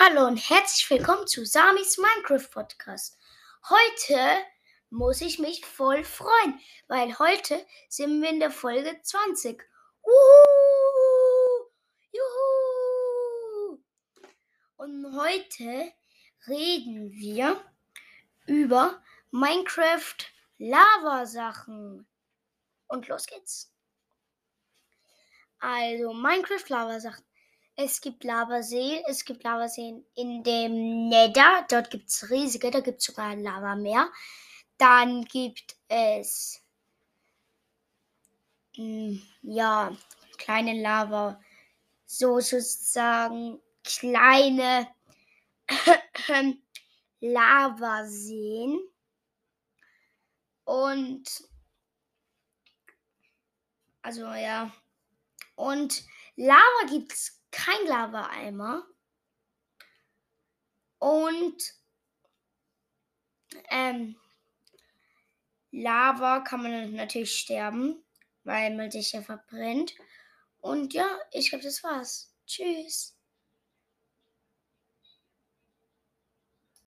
Hallo und herzlich willkommen zu Samis Minecraft Podcast. Heute muss ich mich voll freuen, weil heute sind wir in der Folge 20. Uhu, juhu. Und heute reden wir über Minecraft Lava Sachen. Und los geht's. Also Minecraft Lava Sachen. Es gibt Lavaseen. Es gibt Lavaseen in dem Nether. Dort gibt es riesige. Da gibt es sogar ein Lavameer. Dann gibt es mh, hm, ja kleine Lava. So sozusagen kleine Lavaseen. Und also ja. Und Lava gibt es kein Lava-Eimer. Und ähm, Lava kann man natürlich sterben, weil man sich ja verbrennt. Und ja, ich glaube, das war's. Tschüss.